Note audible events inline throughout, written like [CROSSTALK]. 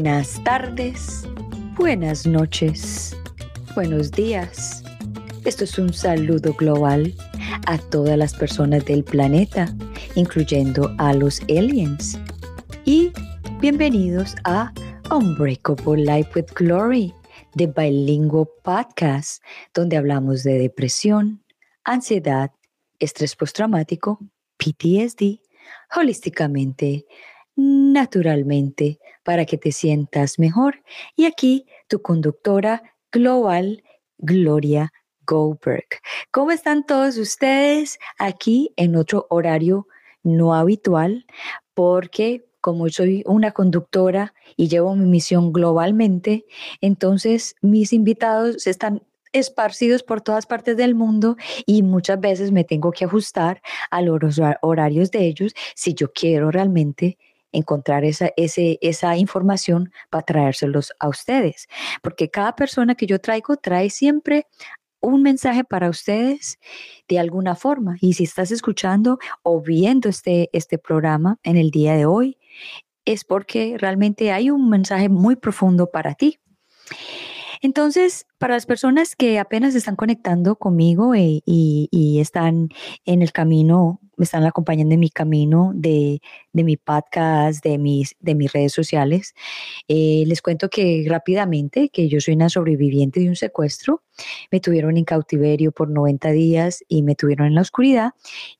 Buenas tardes, buenas noches, buenos días. Esto es un saludo global a todas las personas del planeta, incluyendo a los aliens. Y bienvenidos a Unbreakable Life with Glory, de Bilingual Podcast, donde hablamos de depresión, ansiedad, estrés postraumático, PTSD, holísticamente, naturalmente, para que te sientas mejor. Y aquí tu conductora global, Gloria Goldberg. ¿Cómo están todos ustedes aquí en otro horario no habitual? Porque como soy una conductora y llevo mi misión globalmente, entonces mis invitados están esparcidos por todas partes del mundo y muchas veces me tengo que ajustar a los horarios de ellos si yo quiero realmente encontrar esa, esa información para traérselos a ustedes. Porque cada persona que yo traigo trae siempre un mensaje para ustedes de alguna forma. Y si estás escuchando o viendo este, este programa en el día de hoy, es porque realmente hay un mensaje muy profundo para ti. Entonces, para las personas que apenas están conectando conmigo eh, y, y, están en el camino me están acompañando en mi camino de, mi podcast, de mis, de mis redes sociales. Eh, les cuento que rápidamente que yo soy una sobreviviente de un secuestro. Me tuvieron en cautiverio por 90 días y me tuvieron en la oscuridad.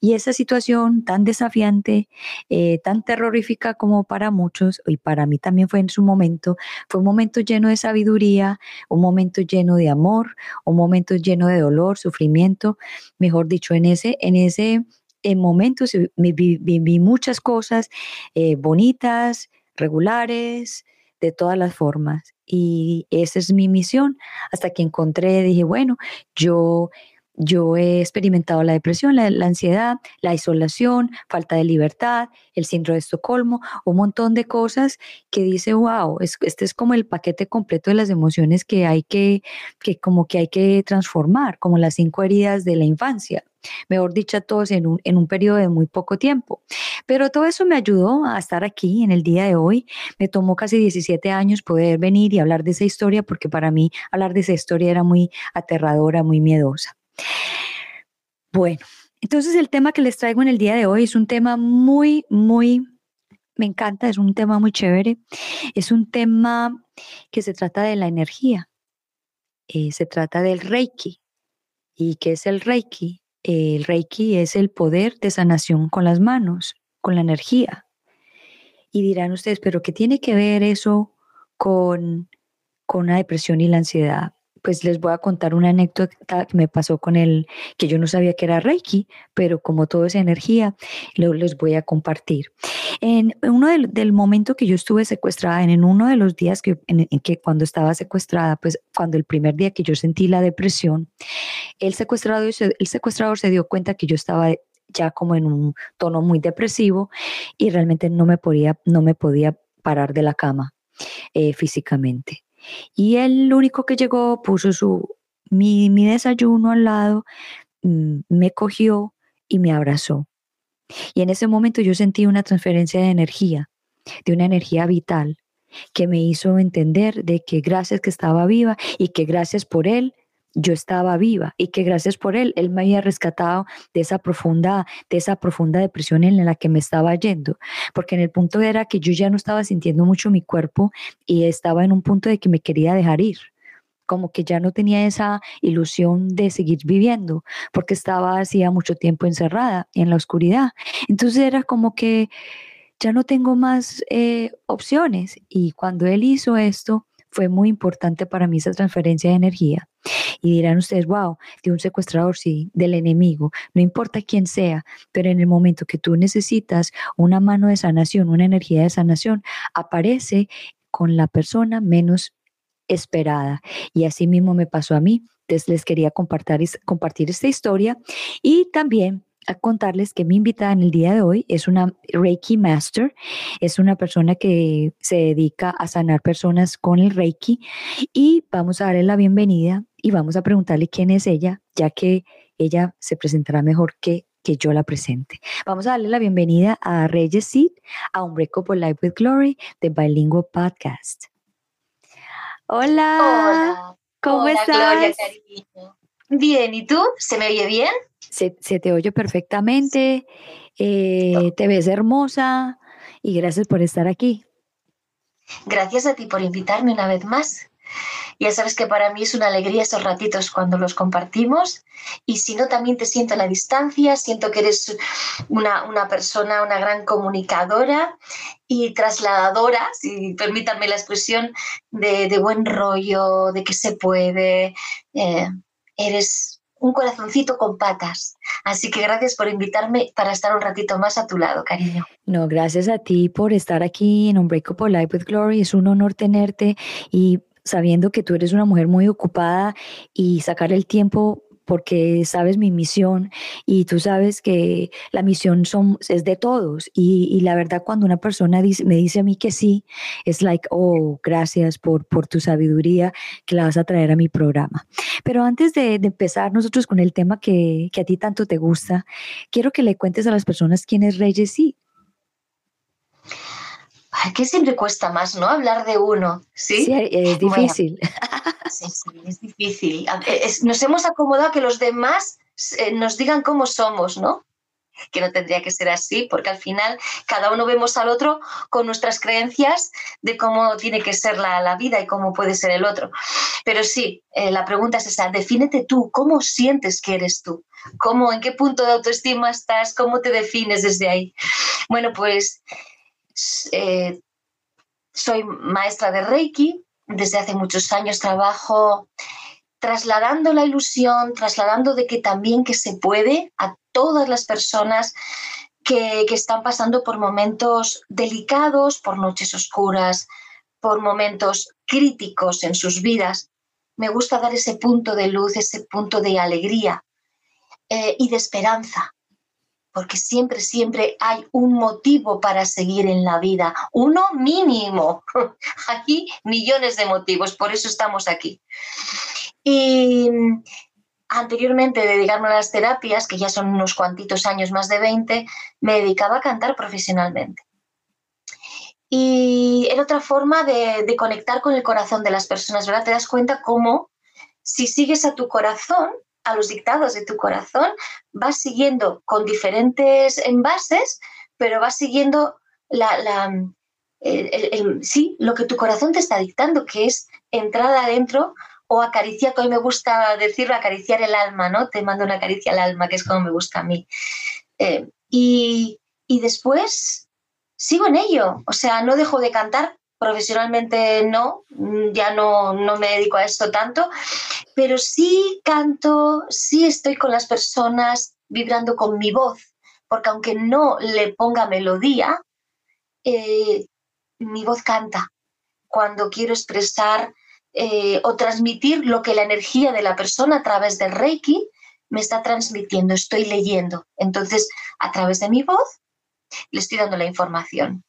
Y esa situación tan desafiante, eh, tan terrorífica como para muchos, y para mí también fue en su momento, fue un momento lleno de sabiduría, un momento lleno de amor, un momento lleno de dolor, sufrimiento, mejor dicho, en ese, en ese en momentos viví muchas cosas eh, bonitas, regulares, de todas las formas. Y esa es mi misión. Hasta que encontré, dije, bueno, yo yo he experimentado la depresión, la, ansiedad, la isolación, falta de libertad, el síndrome de Estocolmo, un montón de cosas que dice, wow, este es como el paquete completo de las emociones que hay que, que como que hay que transformar, como las cinco heridas de la infancia. Mejor dicho, todos en un, en un periodo de muy poco tiempo. Pero todo eso me ayudó a estar aquí en el día de hoy. Me tomó casi 17 años poder venir y hablar de esa historia porque para mí hablar de esa historia era muy aterradora, muy miedosa. Bueno, entonces el tema que les traigo en el día de hoy es un tema muy, muy, me encanta, es un tema muy chévere. Es un tema que se trata de la energía. Eh, se trata del Reiki. ¿Y qué es el Reiki? El Reiki es el poder de sanación con las manos, con la energía. Y dirán ustedes, pero ¿qué tiene que ver eso con, con la depresión y la ansiedad? Pues les voy a contar una anécdota que me pasó con el, que yo no sabía que era Reiki, pero como todo es energía, lo, les voy a compartir. En uno del, momento que yo estuve secuestrada, en, uno de los días que, en, que cuando estaba secuestrada, pues cuando el primer día que yo sentí la depresión, el secuestrador, el secuestrador se dio cuenta que yo estaba ya como en un tono muy depresivo y realmente no me podía, no me podía parar de la cama eh, físicamente. Y el único que llegó puso su, mi, mi desayuno al lado, mm, me cogió y me abrazó. Y en ese momento yo sentí una transferencia de energía, de una energía vital, que me hizo entender de que gracias que estaba viva y que gracias por él yo estaba viva y que gracias por él, él me había rescatado de esa profunda, de esa profunda depresión en la que me estaba yendo, porque en el punto era que yo ya no estaba sintiendo mucho mi cuerpo y estaba en un punto de que me quería dejar ir como que ya no tenía esa ilusión de seguir viviendo, porque estaba hacía mucho tiempo encerrada en la oscuridad. Entonces era como que ya no tengo más eh, opciones. Y cuando él hizo esto, fue muy importante para mí esa transferencia de energía. Y dirán ustedes, wow, de un secuestrador, sí, del enemigo, no importa quién sea, pero en el momento que tú necesitas una mano de sanación, una energía de sanación, aparece con la persona menos esperada. Y así mismo me pasó a mí. Entonces les quería compartir, compartir esta historia y también a contarles que mi invitada en el día de hoy es una Reiki Master, es una persona que se dedica a sanar personas con el Reiki y vamos a darle la bienvenida y vamos a preguntarle quién es ella, ya que ella se presentará mejor que que yo la presente. Vamos a darle la bienvenida a Reyes Seed, a un Breakup Life with Glory de Bilingual Podcast. Hola. Hola. ¿Cómo Hola, estás? Gloria, cariño. Bien, ¿y tú? ¿Se me oye bien? Se, te oye perfectamente, eh, te ves hermosa y gracias por estar aquí. Gracias a ti por invitarme una vez más. Ya sabes que para mí es una alegría esos ratitos cuando los compartimos y si no también te siento a la distancia, siento que eres una, una persona, una gran comunicadora y trasladadora, si permítanme la expresión, de, de buen rollo, de que se puede. Eh, eres un corazoncito con patas. Así que gracias por invitarme para estar un ratito más a tu lado, cariño. No, gracias a ti por estar aquí en Unbreakable Life with Glory. Es un honor tenerte y sabiendo que tú eres una mujer muy ocupada y sacar el tiempo porque sabes mi misión y tú sabes que la misión son, es de todos. Y, la verdad, cuando una persona me dice a mí que sí, es like, oh, gracias por, por tu sabiduría que la vas a traer a mi programa. Pero antes de, de empezar nosotros con el tema que, que, a ti tanto te gusta, quiero que le cuentes a las personas quién es Reyes Sí. Que siempre cuesta más, ¿no? Hablar de uno, ¿sí? Sí, es difícil. Bueno, [LAUGHS] sí, sí, es difícil. Nos hemos acomodado a que los demás eh, nos digan cómo somos, ¿no? Que no tendría que ser así, porque al final cada uno vemos al otro con nuestras creencias de cómo tiene que ser la, la vida y cómo puede ser el otro. Pero sí, eh, la pregunta es esa, defínete tú, ¿cómo sientes que eres tú? ¿Cómo, en qué punto de autoestima estás? ¿Cómo te defines desde ahí? Bueno, pues eh, soy maestra de Reiki, desde hace muchos años trabajo trasladando la ilusión, trasladando de que también que se puede a todas las personas que, están pasando por momentos delicados, por noches oscuras, por momentos críticos en sus vidas. Me gusta dar ese punto de luz, ese punto de alegría eh, y de esperanza porque siempre, siempre hay un motivo para seguir en la vida, uno mínimo. [LAUGHS] Aquí millones de motivos, por eso estamos aquí. Y anteriormente de dedicarme a las terapias, que ya son unos cuantitos años, más de 20, me dedicaba a cantar profesionalmente. Y era otra forma de, de conectar con el corazón de las personas, ¿verdad? Te das cuenta cómo si sigues a tu corazón, a los dictados de tu corazón, vas siguiendo con diferentes envases, pero vas siguiendo la, la, el, sí, lo que tu corazón te está dictando, que es entrar adentro o acariciar, que hoy me gusta decirlo, acariciar el alma, ¿no? Te mando una caricia al alma, que es como me gusta a mí. Eh, y, y después sigo en ello, o sea, no dejo de cantar, profesionalmente no, ya no, no me dedico a esto tanto, pero sí canto, sí estoy con las personas vibrando con mi voz, porque aunque no le ponga melodía, eh, mi voz canta cuando quiero expresar eh, o transmitir lo que la energía de la persona a través del Reiki me está transmitiendo, estoy leyendo. Entonces, a través de mi voz, le estoy dando la información.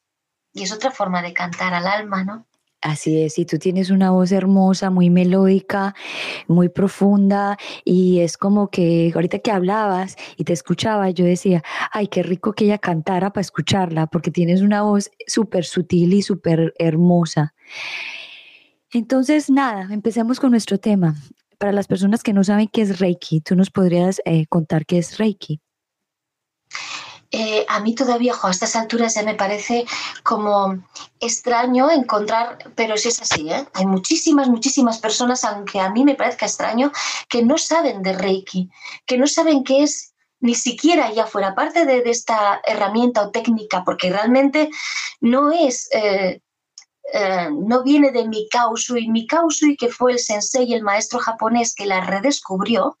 Y es otra forma de cantar al alma, ¿no? Así es, y tú tienes una voz hermosa, muy melódica, muy profunda, y es como que ahorita que hablabas y te escuchaba, yo decía, ay, qué rico que ella cantara para escucharla, porque tienes una voz súper sutil y súper hermosa. Entonces, nada, empecemos con nuestro tema. Para las personas que no saben qué es Reiki, ¿tú nos podrías eh, contar qué es Reiki? Eh, a mí todavía, jo, a estas alturas ya me parece como extraño encontrar, pero si es así, ¿eh? hay muchísimas, muchísimas personas, aunque a mí me parezca extraño, que no saben de Reiki, que no saben qué es ni siquiera ya fuera parte de, esta herramienta o técnica, porque realmente no es... Eh, eh, no viene de Mikausui. Mikausui, que fue el sensei, el maestro japonés que la redescubrió,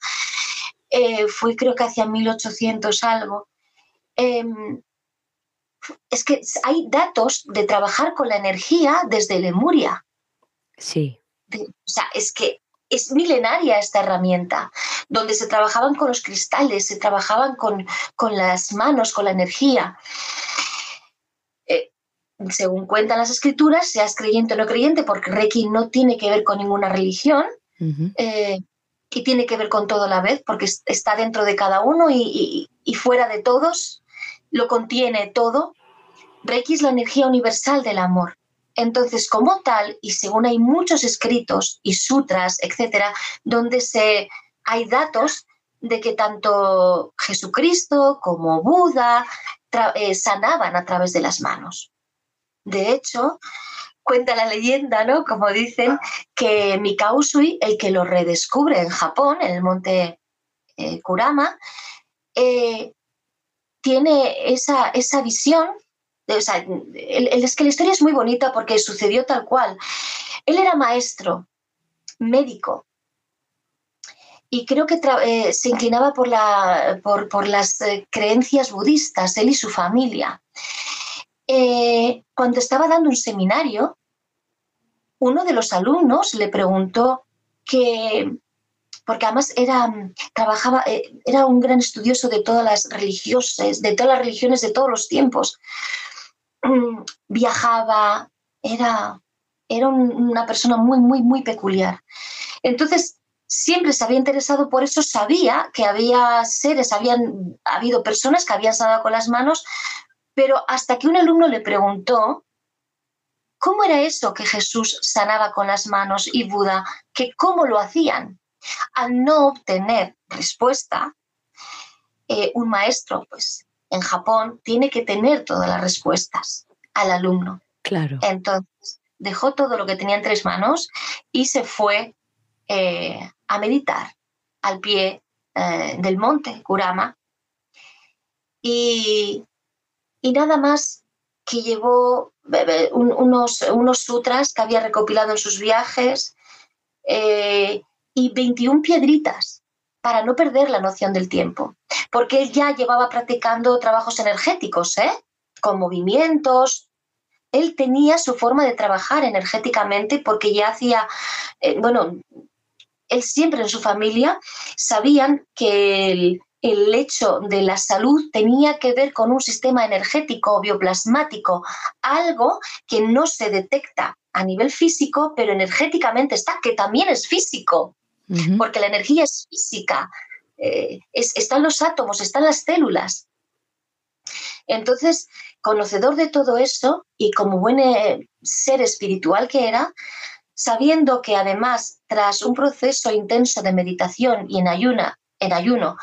fue creo que hacia 1800 algo, eh, es que hay datos de trabajar con la energía desde Lemuria. Sí. De, o sea, es que es milenaria esta herramienta, donde se trabajaban con los cristales, se trabajaban con, con las manos, con la energía. Eh, según cuentan las escrituras, seas creyente o no creyente, porque Reiki no tiene que ver con ninguna religión, uh -huh. eh, y tiene que ver con todo a la vez, porque está dentro de cada uno y, fuera de todos, lo contiene todo. Reiki es la energía universal del amor. Entonces, como tal, y según hay muchos escritos y sutras, etcétera, donde se, hay datos de que tanto Jesucristo como Buda eh, sanaban a través de las manos. De hecho, cuenta la leyenda, ¿no? Como dicen, que Mikausui, el que lo redescubre en Japón, en el monte eh, Kurama, eh, tiene esa, esa visión. O sea, es que la historia es muy bonita porque sucedió tal cual. Él era maestro, médico, y creo que eh, se inclinaba por, la, por, las creencias budistas, él y su familia. cuando estaba dando un seminario, uno de los alumnos le preguntó que, porque además era, trabajaba, eh, era un gran estudioso de todas las religiosas, de todas las religiones de todos los tiempos. Mm, viajaba, era, era una persona muy, muy, muy peculiar. Entonces, siempre se había interesado por eso, sabía que había seres, habían habido personas que habían sanado con las manos, pero hasta que un alumno le preguntó ¿Cómo era eso que Jesús sanaba con las manos y Buda? ¿Que ¿Cómo lo hacían? Al no obtener respuesta, eh, un maestro, pues en Japón, tiene que tener todas las respuestas al alumno. Claro. Entonces, dejó todo lo que tenía en tres manos y se fue eh, a meditar al pie eh, del monte Kurama. Y, y nada más que llevó unos, unos sutras que había recopilado en sus viajes eh, y 21 piedritas para no perder la noción del tiempo, porque él ya llevaba practicando trabajos energéticos, ¿eh? con movimientos. Él tenía su forma de trabajar energéticamente porque ya hacía, eh, bueno, él siempre en su familia sabían que el, el hecho de la salud tenía que ver con un sistema energético bioplasmático, algo que no se detecta a nivel físico, pero energéticamente está, que también es físico, porque la energía es física, eh, están los átomos, están las células. Entonces, conocedor de todo eso y como buen eh, ser espiritual que era, sabiendo que además, tras un proceso intenso de meditación y en, ayuna, en ayuno,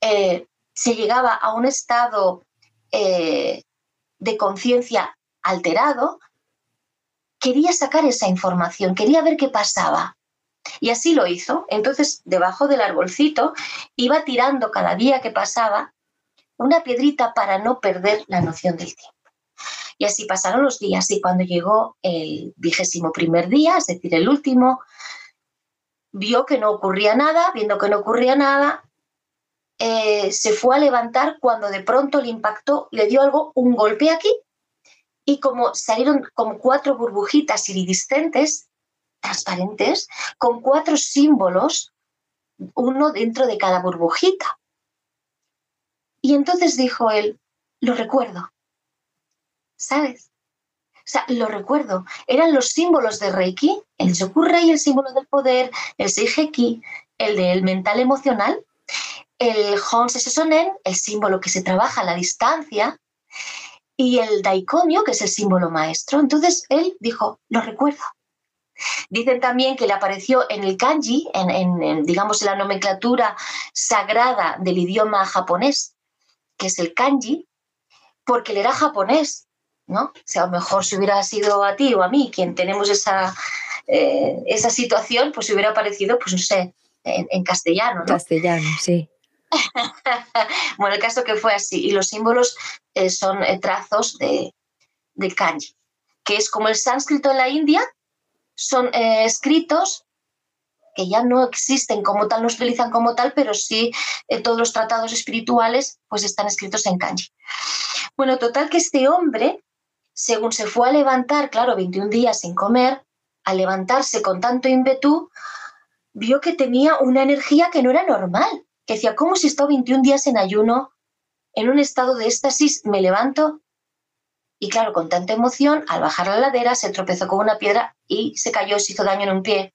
eh, se llegaba a un estado de conciencia alterado, quería sacar esa información, quería ver qué pasaba. Y así lo hizo. Entonces, debajo del arbolcito, iba tirando cada día que pasaba una piedrita para no perder la noción del tiempo. Y así pasaron los días y cuando llegó el vigésimo primer día, es decir, el último, vio que no ocurría nada, viendo que no ocurría nada, eh, se fue a levantar cuando de pronto le impactó, le dio algo, un golpe aquí, y como salieron como cuatro burbujitas iridiscentes, transparentes, con cuatro símbolos, uno dentro de cada burbujita. Y entonces dijo él, lo recuerdo, ¿sabes? O sea, lo recuerdo. Eran los símbolos de Reiki, el y el símbolo del poder, el Seijeki, el del mental emocional, el Honse Sonen, el símbolo que se trabaja a la distancia, y el Daikomyo, que es el símbolo maestro. Entonces él dijo, lo recuerdo. Dicen también que le apareció en el kanji, en, digamos en la nomenclatura sagrada del idioma japonés, que es el kanji, porque él era japonés, ¿no? O sea, a lo mejor si hubiera sido a ti o a mí quien tenemos esa, eh, esa situación, pues hubiera aparecido, pues no sé, en, castellano, ¿no? Castellano, sí. [LAUGHS] bueno, el caso que fue así. Y los símbolos eh, son eh, trazos de, kanji, que es como el sánscrito en la India, son eh, escritos que ya no existen como tal, no se utilizan como tal, pero sí todos los tratados espirituales pues están escritos en kanji. Bueno, total que este hombre, según se fue a levantar, claro, 21 días sin comer, al levantarse con tanto ímpetu, vio que tenía una energía que no era normal que decía, ¿cómo si he 21 días en ayuno, en un estado de éxtasis, me levanto? Y claro, con tanta emoción, al bajar la ladera, se tropezó con una piedra y se cayó, se hizo daño en un pie.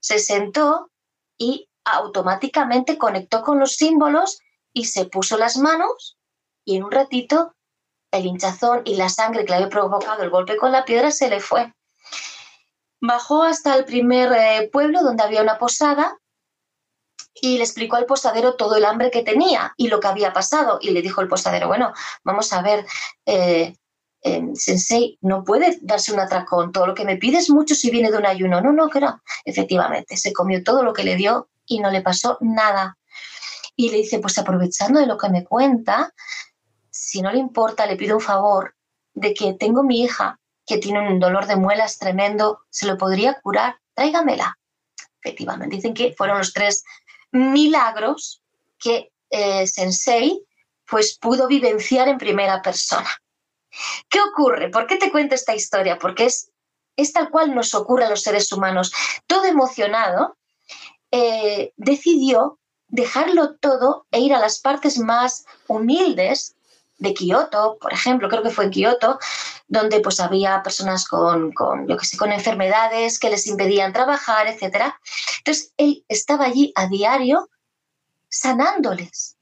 Se sentó y automáticamente conectó con los símbolos y se puso las manos y en un ratito el hinchazón y la sangre que le había provocado el golpe con la piedra se le fue. Bajó hasta el primer eh, pueblo donde había una posada y le explicó al posadero todo el hambre que tenía y lo que había pasado. Y le dijo el posadero, bueno, vamos a ver, eh, Sensei, no puede darse un atracón, todo lo que me pide es mucho si viene de un ayuno. No, no, que no. Efectivamente, se comió todo lo que le dio y no le pasó nada. Y le dice, pues aprovechando de lo que me cuenta, si no le importa, le pido un favor de que tengo mi hija que tiene un dolor de muelas tremendo, se lo podría curar, tráigamela. Efectivamente, dicen que fueron los tres milagros que eh, Sensei pues pudo vivenciar en primera persona. ¿Qué ocurre? ¿Por qué te cuento esta historia? Porque es, es tal cual nos ocurre a los seres humanos. Todo emocionado, eh, decidió dejarlo todo e ir a las partes más humildes de Kioto, por ejemplo, creo que fue en Kioto, donde pues había personas con, con, que sé, con enfermedades que les impedían trabajar, etc. Entonces, él estaba allí a diario sanándoles.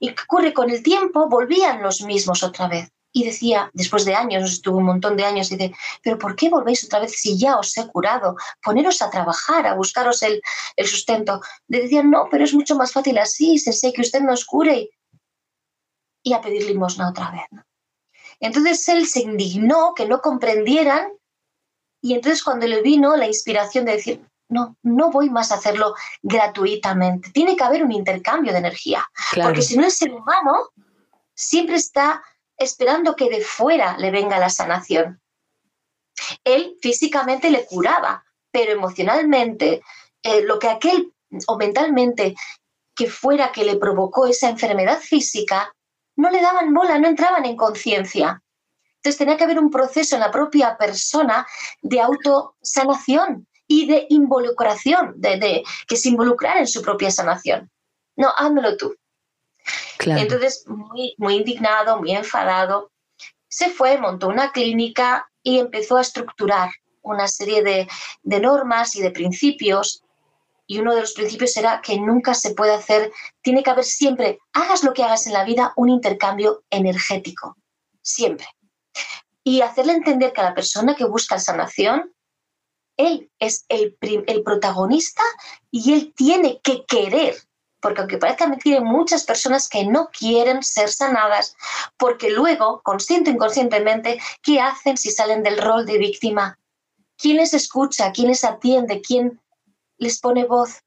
¿Y qué ocurre? Con el tiempo volvían los mismos otra vez. Y decía, después de años, estuvo un montón de años, dice, pero ¿por qué volvéis otra vez si ya os he curado? Poneros a trabajar, a buscaros el, el sustento. Le decían, no, pero es mucho más fácil así, sé que usted nos cure y a pedir limosna otra vez. Entonces él se indignó que no comprendieran y entonces cuando le vino la inspiración de decir, no, no voy más a hacerlo gratuitamente, tiene que haber un intercambio de energía, porque si no el ser humano siempre está esperando que de fuera le venga la sanación. Él físicamente le curaba, pero emocionalmente, eh, lo que aquel o mentalmente que fuera que le provocó esa enfermedad física, no le daban bola, no entraban en conciencia. Entonces tenía que haber un proceso en la propia persona de autosanación y de involucración, de, que se involucrara en su propia sanación. No, házmelo tú. Entonces, muy, muy indignado, muy enfadado, se fue, montó una clínica y empezó a estructurar una serie de, de normas y de principios y uno de los principios era que nunca se puede hacer, tiene que haber siempre, hagas lo que hagas en la vida, un intercambio energético, siempre. Y hacerle entender que a la persona que busca sanación, él es el, protagonista y él tiene que querer porque aunque parezca mentira, muchas personas que no quieren ser sanadas, porque luego, consciente o inconscientemente, ¿qué hacen si salen del rol de víctima? ¿Quién les escucha? ¿Quién les atiende? ¿Quién les pone voz,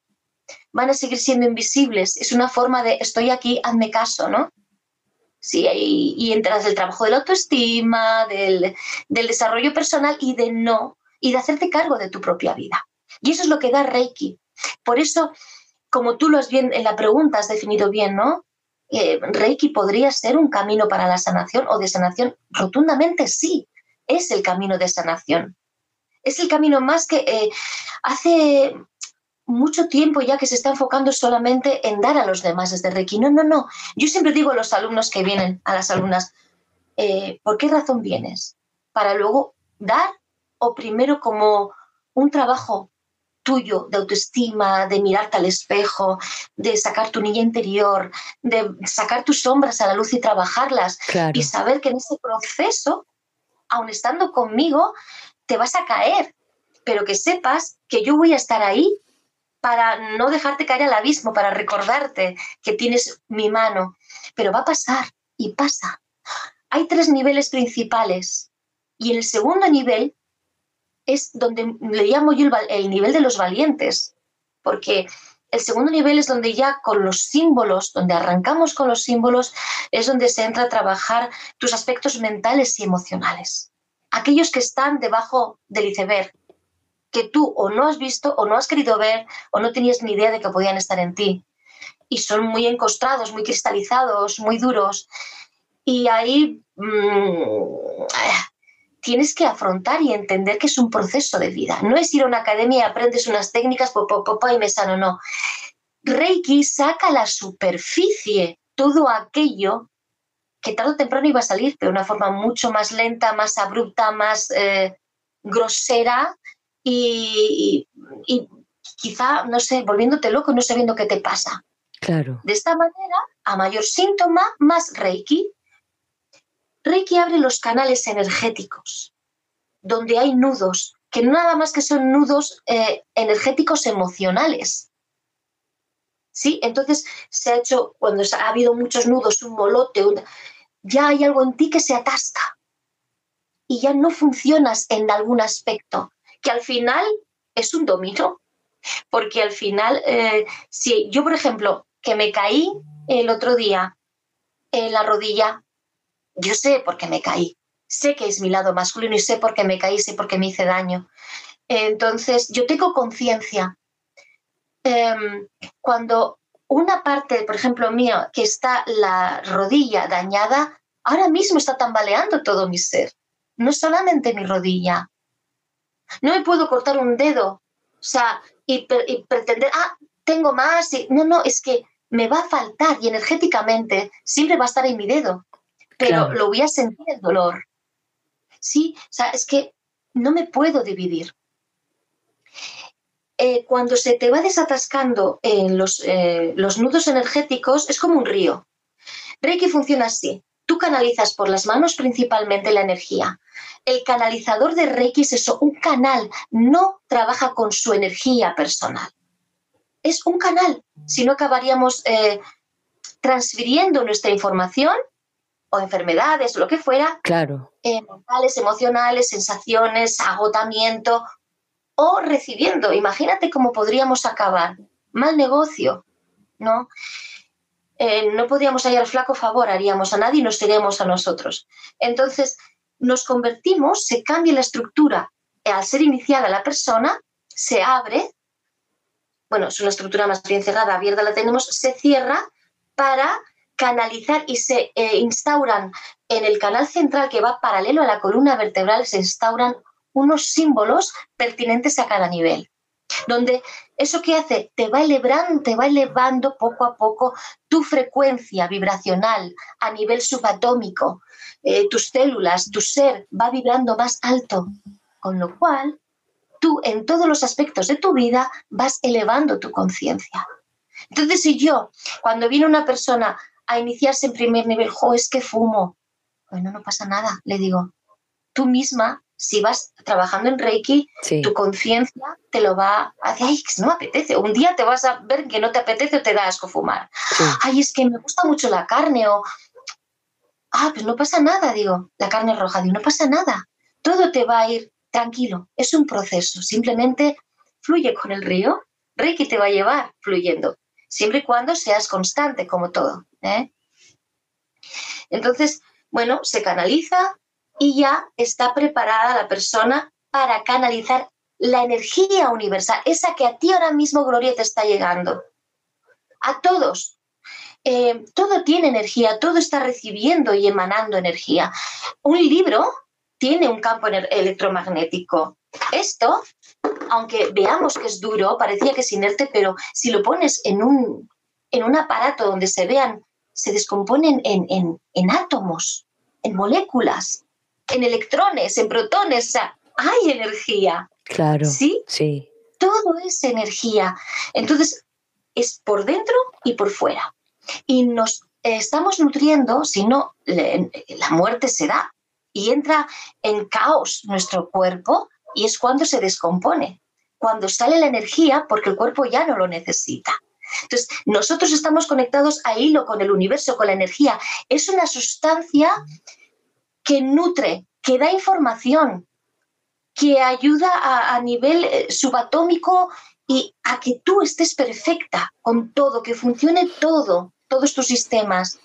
van a seguir siendo invisibles. Es una forma de estoy aquí, hazme caso, ¿no? Sí, y, y entras del trabajo de la autoestima, del desarrollo personal y de no, y de hacerte cargo de tu propia vida. Y eso es lo que da Reiki. Por eso, como tú lo has bien, en la pregunta has definido bien, ¿no? Eh, Reiki podría ser un camino para la sanación o de sanación. Rotundamente sí, es el camino de sanación. Es el camino más que eh, hace mucho tiempo ya que se está enfocando solamente en dar a los demás desde Reiki. No, no, no. Yo siempre digo a los alumnos que vienen, a las alumnas, eh, ¿por qué razón vienes? ¿Para luego dar o primero como un trabajo tuyo de autoestima, de mirarte al espejo, de sacar tu niña interior, de sacar tus sombras a la luz y trabajarlas y saber que en ese proceso, aun estando conmigo, te vas a caer, pero que sepas que yo voy a estar ahí para no dejarte caer al abismo, para recordarte que tienes mi mano. Pero va a pasar y pasa. Hay tres niveles principales y el segundo nivel es donde le llamo yo el, nivel de los valientes, porque el segundo nivel es donde ya con los símbolos, donde arrancamos con los símbolos, es donde se entra a trabajar tus aspectos mentales y emocionales. Aquellos que están debajo del iceberg, que tú o no has visto o no has querido ver o no tenías ni idea de que podían estar en ti. Y son muy encostrados, muy cristalizados, muy duros. Y ahí mmm, tienes que afrontar y entender que es un proceso de vida. No es ir a una academia y aprendes unas técnicas, y me sano, no. Reiki saca a la superficie todo aquello que tarde o temprano iba a salir, de una forma mucho más lenta, más abrupta, más eh, grosera, y, quizá, no sé, volviéndote loco, no sabiendo qué te pasa. Claro. De esta manera, a mayor síntoma, más Reiki. Reiki abre los canales energéticos, donde hay nudos, que nada más que son nudos eh, energéticos emocionales. ¿Sí? Entonces se ha hecho, cuando ha habido muchos nudos, un molote, ya hay algo en ti que se atasca y ya no funcionas en algún aspecto, que al final es un dominio. Porque al final, eh, si yo, por ejemplo, que me caí el otro día en la rodilla, yo sé por qué me caí. Sé que es mi lado masculino y sé por qué me caí, sé por qué me hice daño. Entonces, yo tengo conciencia. Em, cuando una parte, por ejemplo, mía, que está la rodilla dañada, ahora mismo está tambaleando todo mi ser. No solamente mi rodilla. No me puedo cortar un dedo. O sea, y, pretender, ah, tengo más. Y, no, no, es que me va a faltar y energéticamente siempre va a estar en mi dedo, pero lo voy a sentir el dolor. Sí, o sea, es que no me puedo dividir. Eh, cuando se te va desatascando en los, eh, los nudos energéticos, es como un río. Reiki funciona así. Tú canalizas por las manos principalmente la energía. El canalizador de Reiki es eso, un canal, no trabaja con su energía personal es un canal, si no acabaríamos eh, transfiriendo nuestra información o enfermedades o lo que fuera, claro. Eh, mentales, emocionales, sensaciones, agotamiento, o recibiendo. Imagínate cómo podríamos acabar. Mal negocio, ¿no? Eh, no podríamos hallar flaco favor, haríamos a nadie y nos seríamos a nosotros. Entonces, nos convertimos, se cambia la estructura. Al ser iniciada la persona, se abre bueno, es una estructura más bien cerrada, abierta la tenemos, se cierra para canalizar y se eh, instauran en el canal central que va paralelo a la columna vertebral, se instauran unos símbolos pertinentes a cada nivel. Donde eso que hace te va elevando, te va elevando poco a poco tu frecuencia vibracional a nivel subatómico. Eh, tus células, tu ser va vibrando más alto. Con lo cual, tú en todos los aspectos de tu vida vas elevando tu conciencia. Entonces, si yo, cuando viene una persona a iniciarse en primer nivel, jo, es que fumo, bueno, no pasa nada, le digo, tú misma, si vas trabajando en Reiki, tu conciencia te lo va a decir, ay, que no me apetece. Un día te vas a ver que no te apetece o te da asco fumar. Ay, es que me gusta mucho la carne o, ah, pues no pasa nada, digo, la carne roja, digo, no pasa nada. Todo te va a ir tranquilo, es un proceso, simplemente fluye con el río, Reiki te va a llevar fluyendo, siempre y cuando seas constante, como todo. ¿eh? Entonces, bueno, se canaliza y ya está preparada la persona para canalizar la energía universal, esa que a ti ahora mismo, Gloria, te está llegando. A todos. Eh, todo tiene energía, todo está recibiendo y emanando energía. Un libro tiene un campo electromagnético. Esto, aunque veamos que es duro, parecía que es inerte, pero si lo pones en un, en un aparato donde se vean, se descomponen en, en, átomos, en moléculas, en electrones, en protones, o sea, hay energía. Claro. ¿Sí? Sí. Todo es energía. Entonces, es por dentro y por fuera. Y nos estamos nutriendo, si no, la muerte se da y entra en caos nuestro cuerpo y es cuando se descompone, cuando sale la energía porque el cuerpo ya no lo necesita. Entonces, nosotros estamos conectados a hilo con el universo, con la energía. Es una sustancia que nutre, que da información, que ayuda a, nivel eh, subatómico y a que tú estés perfecta con todo, que funcione todo, todos tus sistemas.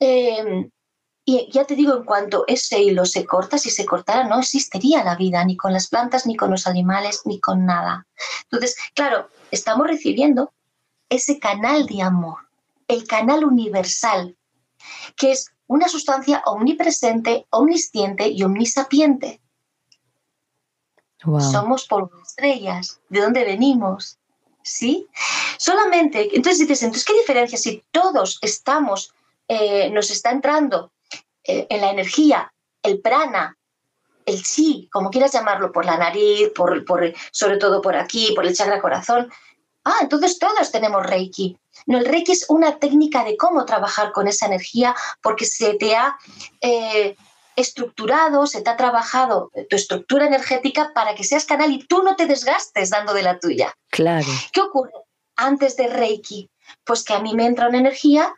Eh, y ya te digo, en cuanto ese hilo se corta, si se cortara, no existiría la vida, ni con las plantas, ni con los animales, ni con nada. Entonces, claro, estamos recibiendo ese canal de amor, el canal universal, que es una sustancia omnipresente, omnisciente y omnisapiente. Somos polvo estrellas. ¿De dónde venimos? ¿Sí? Solamente, entonces dices, entonces, ¿qué diferencia si todos estamos, eh, nos está entrando en la energía, el prana, el chi, como quieras llamarlo, por la nariz, por, por, sobre todo por aquí, por el chakra corazón. Ah, entonces todos tenemos Reiki. No, el Reiki es una técnica de cómo trabajar con esa energía porque se te ha eh, estructurado, se te ha trabajado tu estructura energética para que seas canal y tú no te desgastes dando de la tuya. Claro. ¿Qué ocurre antes de Reiki? Pues que a mí me entra una energía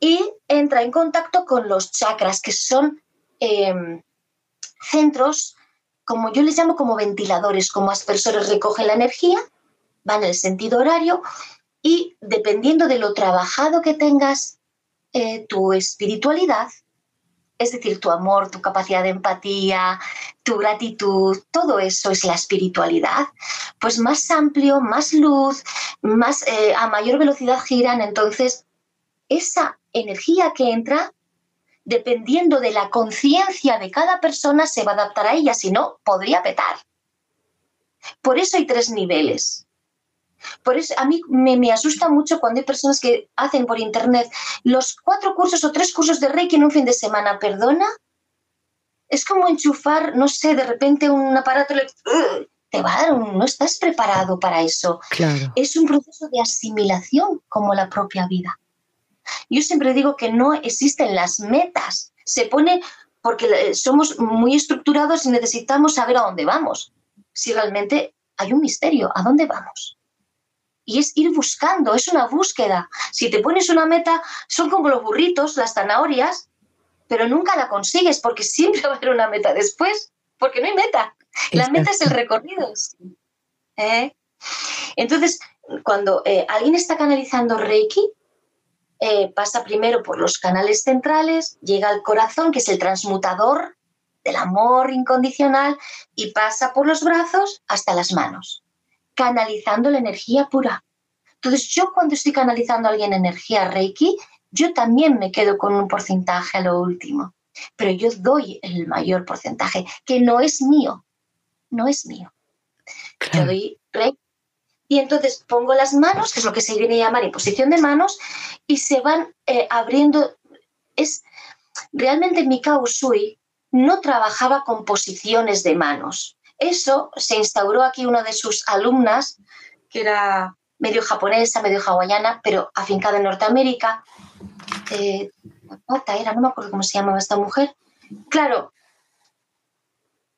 y entra en contacto con los chakras, que son em, centros, como yo les llamo como ventiladores, como aspersores recogen la energía, van en el sentido horario y dependiendo de lo trabajado que tengas eh, tu espiritualidad, es decir, tu amor, tu capacidad de empatía, tu gratitud, todo eso es la espiritualidad, pues más amplio, más luz, más eh, a mayor velocidad giran, entonces esa energía que entra, dependiendo de la conciencia de cada persona, se va a adaptar a ella, si no, podría petar. Por eso hay tres niveles. Por eso a mí me, asusta mucho cuando hay personas que hacen por internet los cuatro cursos o tres cursos de Reiki en un fin de semana. ¿Perdona? Es como enchufar, no sé, de repente un aparato te va a dar un, no estás preparado para eso. Claro. Es un proceso de asimilación como la propia vida. Yo siempre digo que no existen las metas. Se pone porque somos muy estructurados y necesitamos saber a dónde vamos. Si realmente hay un misterio, ¿a dónde vamos? Y es ir buscando, es una búsqueda. Si te pones una meta, son como los burritos, las zanahorias, pero nunca la consigues porque [LAUGHS] siempre va a haber una meta después, porque no hay meta. La meta es el recorrido. ¿Eh? Entonces, cuando eh, alguien está canalizando Reiki, eh, pasa primero por los canales centrales, llega al corazón, que es el transmutador del amor incondicional, y pasa por los brazos hasta las manos, canalizando la energía pura. Entonces, yo cuando estoy canalizando a alguien energía Reiki, yo también me quedo con un porcentaje a lo último, pero yo doy el mayor porcentaje, que no es mío, no es mío. Yo doy Reiki y entonces pongo las manos, que es lo que se viene a llamar imposición de manos, y se van eh, abriendo. Es realmente Mikao Usui no trabajaba con posiciones de manos. Eso se instauró aquí una de sus alumnas, que era medio japonesa, medio hawaiana, pero afincada en Norteamérica. Eh, era, no me acuerdo cómo se llamaba esta mujer. Claro,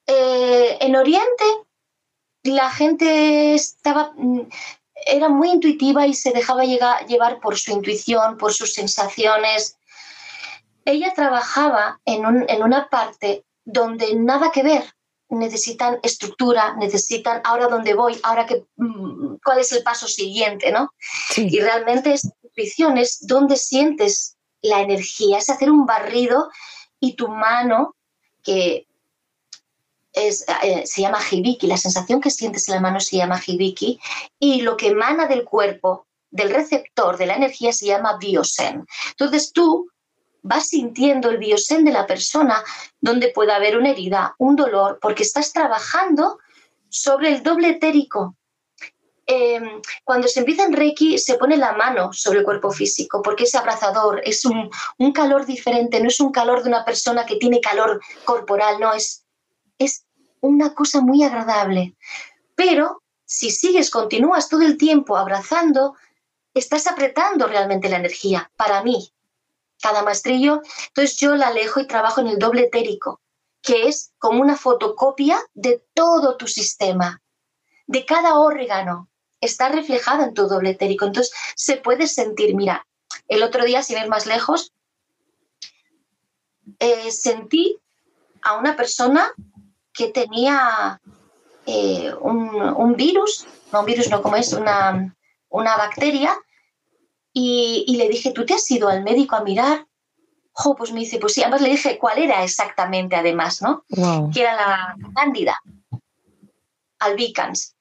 eh, en Oriente la gente estaba, mm, era muy intuitiva y se dejaba llevar por su intuición, por sus sensaciones. Ella trabajaba en, una parte donde nada que ver. Necesitan estructura, necesitan ahora dónde voy, ahora que, mm, cuál es el paso siguiente, ¿no? Y realmente esta intuición es donde sientes la energía, es hacer un barrido y tu mano, que eh, se llama hibiki, la sensación que sientes en la mano se llama hibiki y lo que emana del cuerpo, del receptor de la energía se llama biosen. Entonces tú vas sintiendo el biosen de la persona donde puede haber una herida, un dolor, porque estás trabajando sobre el doble etérico. Em, cuando se empieza en Reiki se pone la mano sobre el cuerpo físico porque es abrazador, es un, un calor diferente, no es un calor de una persona que tiene calor corporal, no, es, es una cosa muy agradable. Pero si sigues, continúas todo el tiempo abrazando, estás apretando realmente la energía, para mí. Cada maestrillo, entonces yo la alejo y trabajo en el doble etérico, que es como una fotocopia de todo tu sistema, de cada órgano. Está reflejado en tu doble etérico. Entonces se puede sentir, mira, el otro día, si ves más lejos, eh, sentí a una persona que tenía eh, un, virus, no un virus, no como es, una, una bacteria, y, le dije, ¿tú te has ido al médico a mirar? Jo, pues me dice, pues sí, además le dije cuál era exactamente, además, ¿no? Que era la cándida, albicans.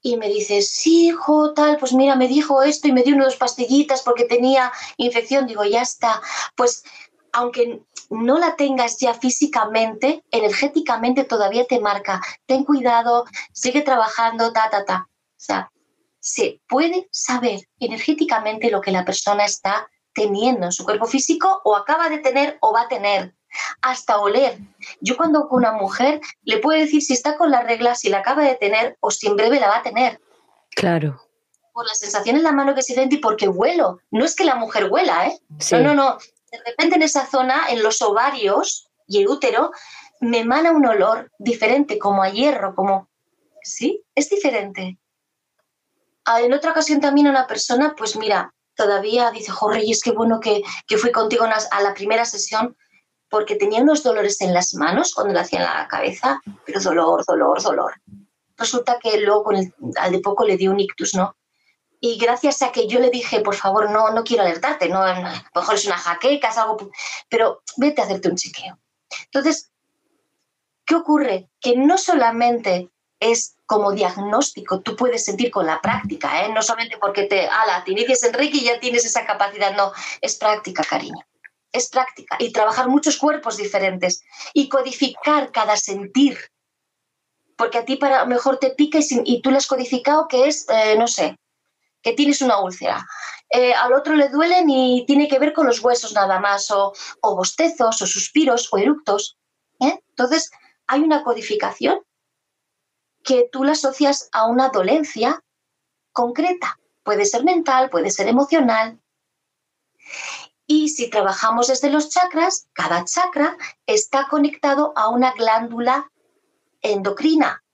Y me dice, sí, hijo, tal, pues mira, me dijo esto y me dio unas pastillitas porque tenía infección. Digo, ya está. Pues aunque no la tengas ya físicamente, energéticamente todavía te marca. Ten cuidado, sigue trabajando, ta, ta, ta. O sea, se puede saber energéticamente lo que la persona está teniendo en su cuerpo físico o acaba de tener o va a tener. hasta oler. Yo cuando con una mujer le puedo decir si está con la regla, si la acaba de tener o si en breve la va a tener. Claro. Por la sensación en la mano que se siente y porque huelo. No es que la mujer huela, ¿eh? No, no, no. De repente en esa zona, en los ovarios y el útero, me emana un olor diferente, como a hierro, como... Sí, es diferente. Ah, en otra ocasión también una persona, pues mira, todavía dice, jorge, y es que bueno que, que fui contigo a la primera sesión porque tenía unos dolores en las manos cuando le hacían la cabeza, pero dolor, dolor, dolor. Resulta que luego al de poco le dio un ictus, ¿no? Y gracias a que yo le dije, por favor, no, no quiero alertarte, no, a lo mejor es una jaqueca, es algo, pero vete a hacerte un chequeo. Entonces, ¿qué ocurre? Que no solamente es como diagnóstico, tú puedes sentir con la práctica, ¿eh? no solamente porque te, ala, te inicias en Reiki y ya tienes esa capacidad, no, es práctica, cariño es práctica y trabajar muchos cuerpos diferentes y codificar cada sentir. Porque a ti para mejor te pica y, tú le has codificado que es, eh, no sé, que tienes una úlcera. Eh, al otro le duelen y tiene que ver con los huesos nada más, o, bostezos, o suspiros, o eructos. ¿eh? Entonces, hay una codificación que tú la asocias a una dolencia concreta. Puede ser mental, puede ser emocional. Y si trabajamos desde los chakras, cada chakra está conectado a una glándula endocrina.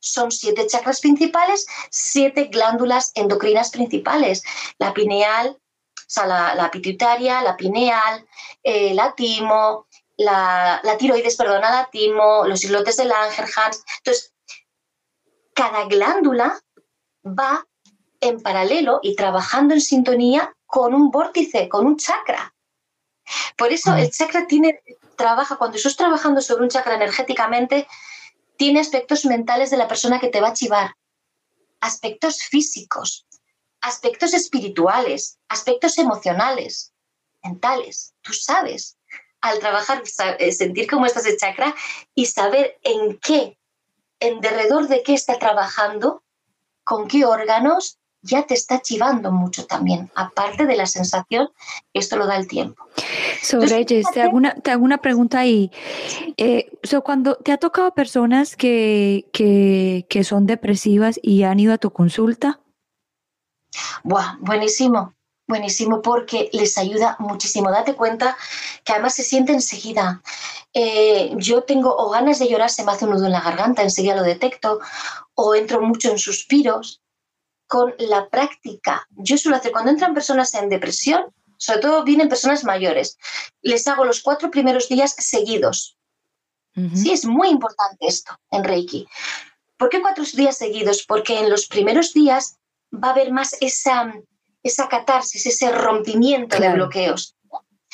Son siete chakras principales, siete glándulas endocrinas principales. La pineal, o sea, la, pituitaria, la pineal, eh, la timo, la, la, tiroides, perdona, la timo, los islotes del Langerhans. Entonces, cada glándula va en paralelo y trabajando en sintonía con un vórtice, con un chakra. Por eso el chakra tiene, trabaja, cuando estás trabajando sobre un chakra energéticamente, tiene aspectos mentales de la persona que te va a chivar, aspectos físicos, aspectos espirituales, aspectos emocionales, mentales. Tú sabes, al trabajar, eh, sentir cómo estás el chakra y saber en qué, en derredor de qué está trabajando, con qué órganos ya te está chivando mucho también, aparte de la sensación, esto lo da el tiempo. Sobre te hago, una, te hago una pregunta ahí. Eh, cuando te ha tocado personas que, que, son depresivas y han ido a tu consulta. Buah, buenísimo, buenísimo porque les ayuda muchísimo. Date cuenta que además se siente enseguida. Eh, yo tengo o ganas de llorar, se me hace un nudo en la garganta, enseguida lo detecto, o entro mucho en suspiros con la práctica. Yo suelo hacer, cuando entran personas en depresión, sobre todo vienen personas mayores, les hago los cuatro primeros días seguidos. Sí, es muy importante esto en Reiki. ¿Por qué cuatro días seguidos? Porque en los primeros días va a haber más esa, esa catarsis, ese rompimiento de bloqueos.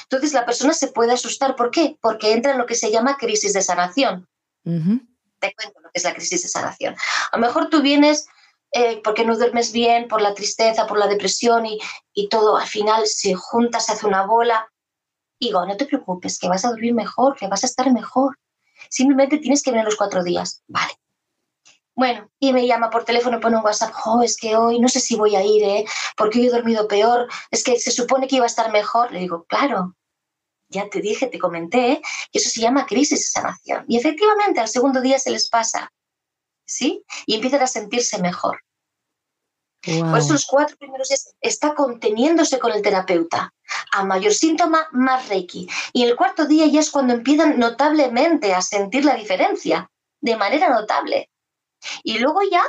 Entonces la persona se puede asustar. ¿Por qué? Porque entra en lo que se llama crisis de sanación. Te cuento lo que es la crisis de sanación. A lo mejor tú vienes eh, porque no duermes bien, por la tristeza, por la depresión y, y, todo al final se junta, se hace una bola. Digo, no te preocupes, que vas a dormir mejor, que vas a estar mejor. Simplemente tienes que venir los cuatro días. Vale. Bueno, y me llama por teléfono, pone un WhatsApp, oh, es que hoy no sé si voy a ir, ¿eh? porque hoy he dormido peor, es que se supone que iba a estar mejor. Le digo, claro, ya te dije, te comenté, que eso se llama crisis de sanación. Y efectivamente al segundo día se les pasa. ¿Sí? Y empiezan a sentirse mejor. Por eso los cuatro primeros días está conteniéndose con el terapeuta. A mayor síntoma, más Reiki. Y el cuarto día ya es cuando empiezan notablemente a sentir la diferencia, de manera notable. Y luego ya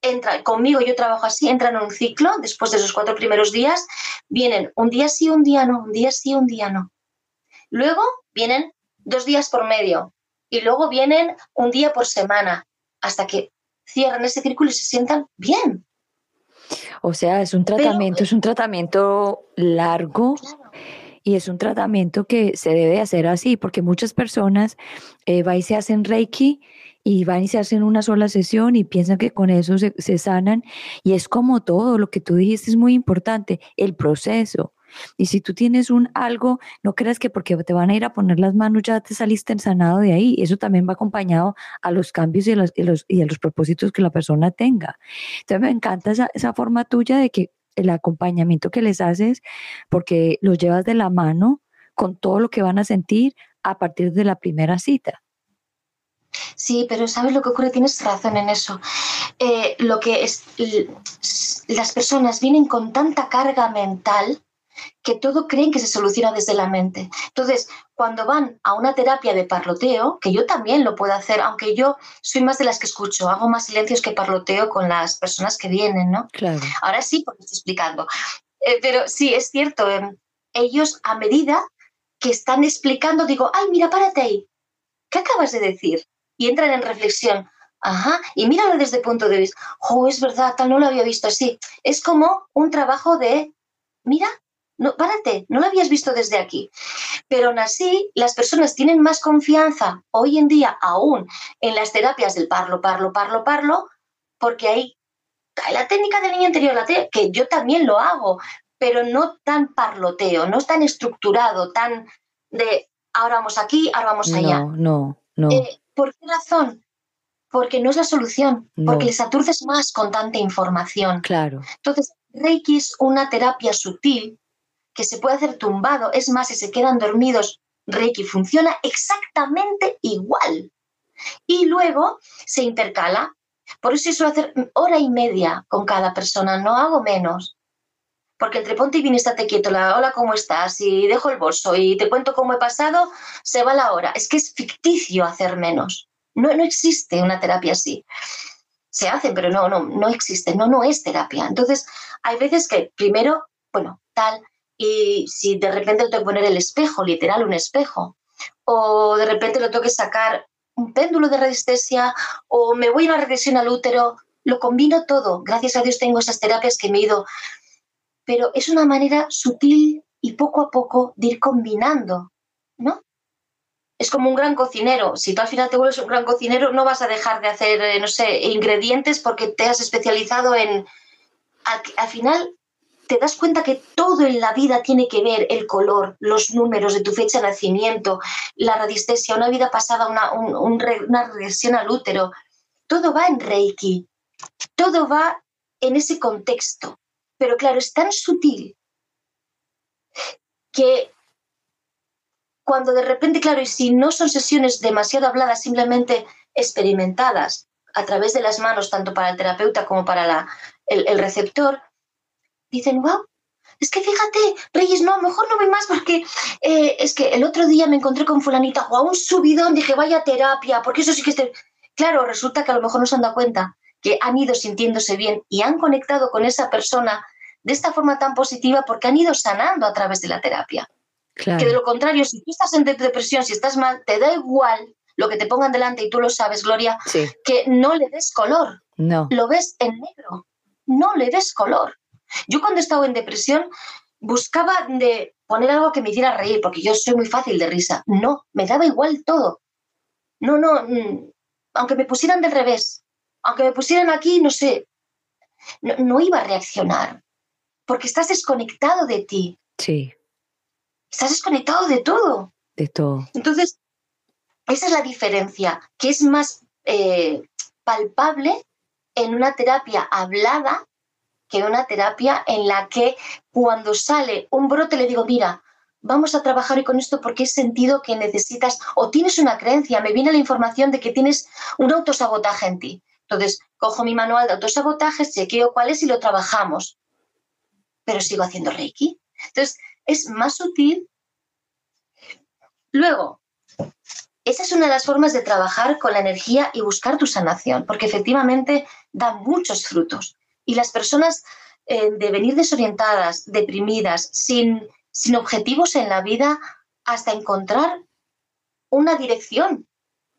entra, conmigo yo trabajo así, entran en un ciclo, después de esos cuatro primeros días, vienen un día sí, un día no, un día sí, un día no. Luego vienen dos días por medio y luego vienen un día por semana hasta que cierran ese círculo y se sientan bien. O sea, es un tratamiento, es un tratamiento largo. Y es un tratamiento que se debe hacer así, porque muchas personas eh, van y se hacen Reiki y van y se hacen una sola sesión y piensan que con eso se, se sanan. Y es como todo, lo que tú dijiste es muy importante, el proceso. Y si tú tienes un algo, no creas que porque te van a ir a poner las manos ya te saliste sanado de ahí. Eso también va acompañado a los cambios y, a los, y, los, propósitos que la persona tenga. Entonces me encanta esa, esa forma tuya de que el acompañamiento que les haces, porque los llevas de la mano con todo lo que van a sentir a partir de la primera cita. Sí, pero ¿sabes lo que ocurre? Tienes razón en eso. Eh, lo que es, las personas vienen con tanta carga mental que todo creen que se soluciona desde la mente. Entonces, cuando van a una terapia de parloteo, que yo también lo puedo hacer, aunque yo soy más de las que escucho, hago más silencios que parloteo con las personas que vienen, ¿no? Claro. Ahora sí, porque estoy explicando. Eh, pero sí, es cierto, em, ellos a medida que están explicando, digo, ay, mira, párate ahí. ¿Qué acabas de decir? Y entran en reflexión. Ajá, y míralo desde el punto de vista. Oh, es verdad, tal no lo había visto así. Es como un trabajo de, mira, no, párate, no lo habías visto desde aquí. Pero aún así, las personas tienen más confianza hoy en día aún en las terapias del parlo, parlo, parlo, parlo, porque hay la técnica del niño interior, la que yo también lo hago, pero no tan parloteo, no tan estructurado, tan de ahora vamos aquí, ahora vamos allá. No, no, no. Eh, ¿Por qué razón? Porque no es la solución, porque les aturces más con tanta información. Claro. Entonces, Reiki es una terapia sutil que se puede hacer tumbado. Es más, si se quedan dormidos, Reiki funciona exactamente igual. Y luego se intercala. Por eso suelo hacer hora y media con cada persona, no hago menos. Porque entre ponte y bien estate quieto, la hola, ¿cómo estás? Y dejo el bolso y te cuento cómo he pasado, se va la hora. Es que es ficticio hacer menos. No, no existe una terapia así. Se hace, pero no, no, no existe, no, no es terapia. Entonces, hay veces que primero, bueno, tal, y si de repente le tengo que poner el espejo, literal, un espejo, o de repente lo tengo que sacar un péndulo de resistencia, o me voy a una regresión al útero, lo combino todo. Gracias a Dios tengo esas terapias que me he ido. Pero es una manera sutil y poco a poco de ir combinando, ¿no? Es como un gran cocinero. Si tú al final te vuelves un gran cocinero, no vas a dejar de hacer, eh, no sé, ingredientes porque te has especializado en... al final te das cuenta que todo en la vida tiene que ver el color, los números de tu fecha de nacimiento, la radiestesia, una vida pasada, una, una regresión al útero. Todo va en Reiki, todo va en ese contexto. Pero claro, es tan sutil que cuando de repente, claro, y si no son sesiones demasiado habladas, simplemente experimentadas a través de las manos, tanto para el terapeuta como para la, el receptor, dicen, wow, es que fíjate, Reyes, no, mejor no ve más porque eh, es que el otro día me encontré con fulanita, o a un subidón, dije, vaya terapia, porque eso sí que esté... Claro, resulta que a lo mejor no se han dado cuenta que han ido sintiéndose bien y han conectado con esa persona de esta forma tan positiva porque han ido sanando a través de la terapia. Que de lo contrario, si tú estás en depresión, si estás mal, te da igual lo que te pongan delante y tú lo sabes, Gloria, que no le des color. No. Lo ves en negro. No le des color. Yo cuando estaba en depresión buscaba de poner algo que me hiciera reír, porque yo soy muy fácil de risa. No, me daba igual todo. No, no, mm, aunque me pusieran del revés, aunque me pusieran aquí, no sé, no, iba a reaccionar, porque estás desconectado de ti. Sí. Estás desconectado de todo. De todo. Entonces, esa es la diferencia, que es más eh, palpable en una terapia hablada que una terapia en la que cuando sale un brote le digo, mira, vamos a trabajar hoy con esto porque es sentido que necesitas o tienes una creencia, me viene la información de que tienes un autosabotaje en ti. Entonces, cojo mi manual de autosabotaje, chequeo cuál es y lo trabajamos. Pero sigo haciendo Reiki. Entonces, es más útil. Luego, esa es una de las formas de trabajar con la energía y buscar tu sanación, porque efectivamente da muchos frutos y las personas eh, de venir desorientadas, deprimidas, sin, sin objetivos en la vida, hasta encontrar una dirección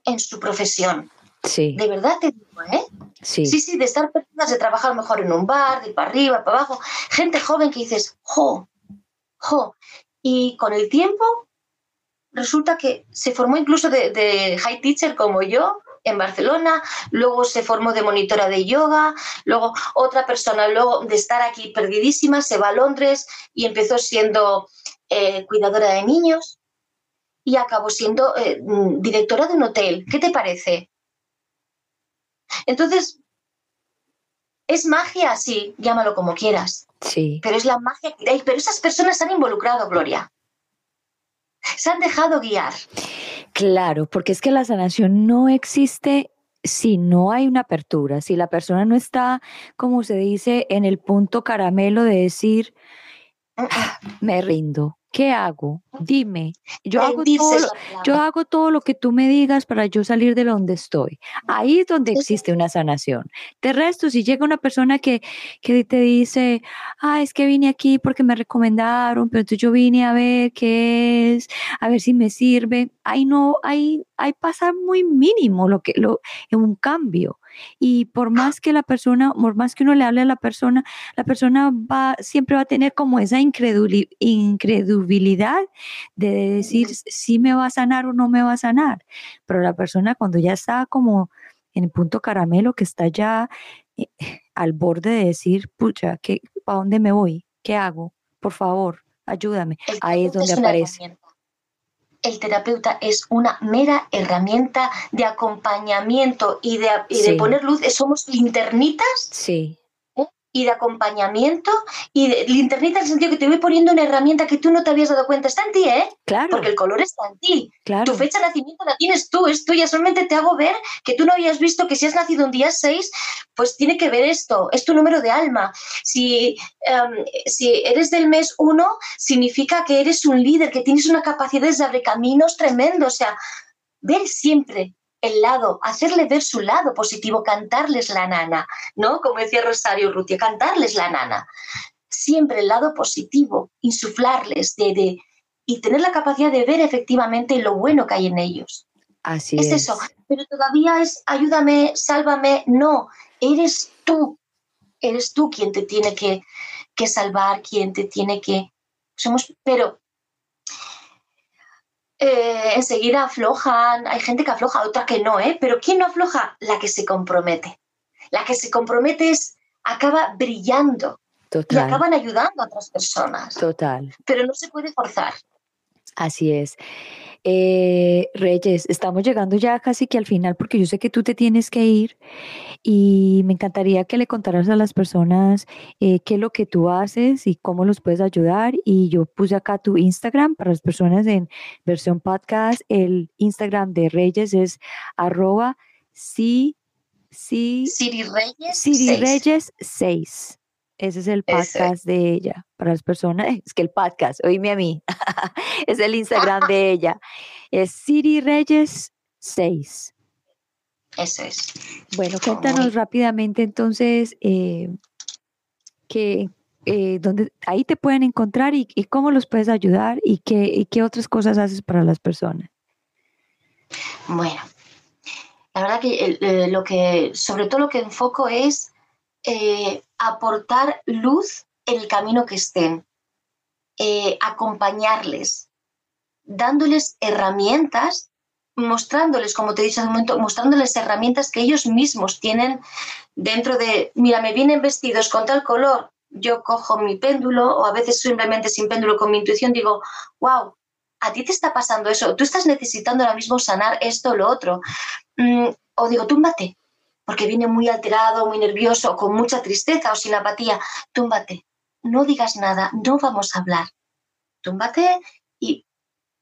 en su profesión. Sí. De verdad te digo, ¿eh? Sí. Sí, sí, de estar personas, de trabajar mejor en un bar, de ir para arriba, para abajo. Gente joven que dices, jo, jo. Y con el tiempo resulta que se formó incluso de, de high teacher como yo, en Barcelona, luego se formó de monitora de yoga, luego otra persona, luego de estar aquí perdidísima, se va a Londres y empezó siendo eh, cuidadora de niños y acabó siendo eh, directora de un hotel. ¿Qué te parece? Entonces, es magia, sí, llámalo como quieras. Sí. Pero es la magia que hay. Pero esas personas se han involucrado, Gloria. se han dejado guiar. Claro, porque es que la sanación no existe si no hay una apertura, si la persona no está, como se dice, en el punto caramelo de decir, mm, mm. Ah, me rindo, ¿qué hago? Dime, yo hago, todo, yo hago todo lo que tú me digas para yo salir de donde estoy. Ahí es donde existe una sanación. De resto, si llega una persona que, que te dice, ah, es que vine aquí porque me recomendaron, pero entonces yo vine a ver qué es, a ver si me sirve, ahí no, ahí, ahí pasa muy mínimo lo que, lo, en un cambio. Y por más que la persona, por más que uno le hable a la persona, la persona va, siempre va a tener como esa incredulidad de decir si me va a sanar o no me va a sanar. Pero la persona cuando ya está como en el punto caramelo, que está ya eh, al borde de decir, pucha, ¿para dónde me voy? ¿Qué hago? Por favor, ayúdame. Ahí es donde aparece el terapeuta es una mera herramienta de acompañamiento y de, de poner luz. Somos linternitas sí y de acompañamiento y de linternita en el sentido que te voy poniendo una herramienta que tú no te habías dado cuenta. Está en ti, ¿eh? Claro. Porque el color está en ti. Claro. Tu fecha de nacimiento la tienes tú, es tuya. Solamente te hago ver que tú no habías visto que si has nacido un día 6, pues tiene que ver esto. Es tu número de alma. Si, em, si eres del mes 1, significa que eres un líder, que tienes una capacidad de abrir caminos tremendo. O sea, ver siempre el lado, hacerle ver su lado positivo, cantarles la nana, ¿no? Como decía Rosario Rutia, cantarles la nana. Siempre el lado positivo, insuflarles de, y tener la capacidad de ver efectivamente lo bueno que hay en ellos. Así es. Es eso, pero todavía es ayúdame, sálvame, no, eres tú, eres tú quien te tiene que, que salvar, quien te tiene que... Somos, pero eh, enseguida aflojan, hay gente que afloja, otra que no, ¿eh? Pero ¿quién no afloja? La que se compromete. La que se compromete es, acaba brillando y acaban ayudando a otras personas. Total. Pero no se puede forzar. Así es. Eh, Reyes, estamos llegando ya casi que al final porque yo sé que tú te tienes que ir y me encantaría que le contaras a las personas eh, qué es lo que tú haces y cómo los puedes ayudar. Y yo puse acá tu Instagram para las personas en versión podcast. El Instagram de Reyes es arroba sí, sí, Siri Reyes. Siri Reyes 6. Ese es el podcast de ella. Para las personas, [LAUGHS] es que el podcast, oíme a mí, [LAUGHS] es el Instagram de [LAUGHS] ella. Es Siri Reyes 6. Eso es. Bueno, cuéntanos rápidamente entonces eh, que eh, donde ahí te pueden encontrar y, cómo los puedes ayudar y qué, qué otras cosas haces para las personas. Bueno, la verdad que eh, lo que, sobre todo lo que enfoco es eh, aportar luz en el camino que estén, eh, acompañarles, dándoles herramientas, mostrándoles, como te he dicho hace un momento, mostrándoles herramientas que ellos mismos tienen dentro de, mira, me vienen vestidos con tal color, yo cojo mi péndulo o a veces simplemente sin péndulo con mi intuición digo, wow, a ti te está pasando eso, tú estás necesitando ahora mismo sanar esto o lo otro. Mm, o digo, túmbate, porque viene muy alterado, muy nervioso, con mucha tristeza o sin apatía, túmbate, no digas nada, no vamos a hablar. Túmbate y,